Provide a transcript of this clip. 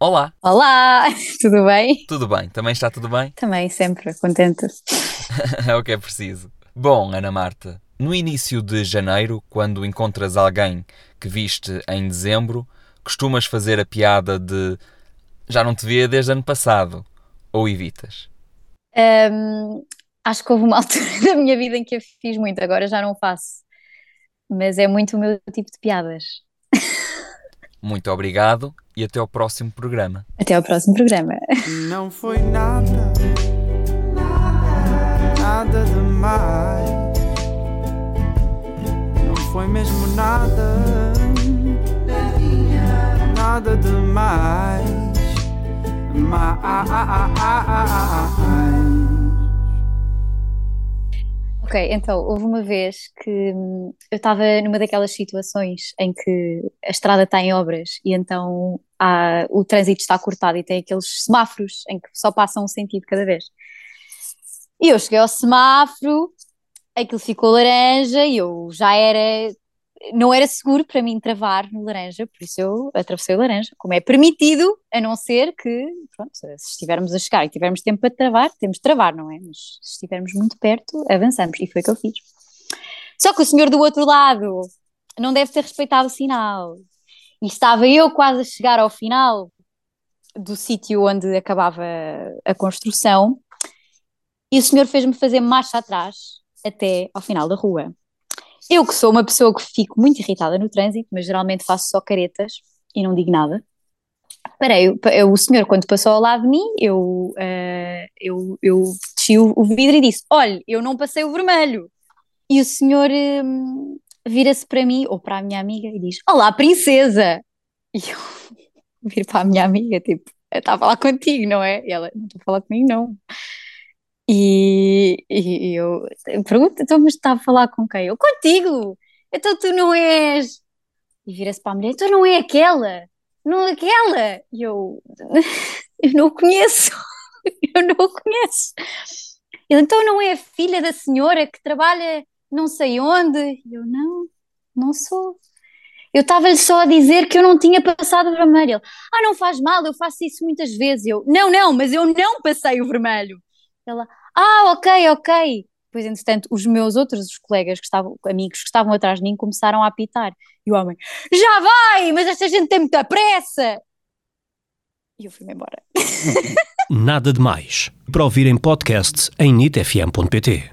Olá, Olá, tudo bem? tudo bem? Também está tudo bem? Também sempre contente. é o que é preciso. Bom, Ana Marta, no início de janeiro, quando encontras alguém que viste em dezembro, costumas fazer a piada de já não te via desde ano passado, ou evitas? Hum, acho que houve uma altura da minha vida em que eu fiz muito, agora já não faço. Mas é muito o meu tipo de piadas. Muito obrigado e até ao próximo programa. Até ao próximo programa. Não foi nada, nada demais. Não foi mesmo nada, nada demais. Mais. Ok, então, houve uma vez que hum, eu estava numa daquelas situações em que a estrada está em obras e então há- o trânsito está cortado e tem aqueles semáforos em que só passa um sentido cada vez. E eu cheguei ao semáforo, aquilo ficou laranja e eu já era. Não era seguro para mim travar no laranja, por isso eu atravessei o laranja, como é permitido, a não ser que, pronto, se estivermos a chegar e tivermos tempo para travar, temos de travar, não é? Mas se estivermos muito perto, avançamos, e foi o que eu fiz. Só que o senhor do outro lado não deve ter respeitado o sinal. E estava eu quase a chegar ao final do sítio onde acabava a construção, e o senhor fez-me fazer marcha atrás até ao final da rua. Eu que sou uma pessoa que fico muito irritada no trânsito, mas geralmente faço só caretas e não digo nada. Parei, o senhor quando passou ao lado de mim, eu, eh, eu, eu desci o, vidro e disse, olhe, eu não passei o vermelho. E o senhor hum, vira-se para mim, ou para a minha amiga, e diz, olá princesa! E eu viro para a minha amiga, tipo, está a falar contigo, não é? E ela, não estou a falar comigo, não. E, e eu pergunto, então, mas está a falar com quem? Eu, contigo! Então tu não és. E vira-se para a mulher, então não é aquela, não é aquela. E eu, eu não conheço, eu não conheço. Ele, então não é a filha da senhora que trabalha não sei onde? E eu, não, não sou. Eu estava-lhe só a dizer que eu não tinha passado o vermelho. Ele, ah, não faz mal, eu faço isso muitas vezes. Eu, não, não, mas eu não passei o vermelho. Ela, ah, ok, ok. Depois, entretanto, os meus outros os colegas que estavam, amigos que estavam atrás de mim, começaram a apitar. E o homem, já vai, mas esta gente tem muita pressa. E eu fui-me embora. Nada de Mais. Para ouvir em podcast em nitfm.pt.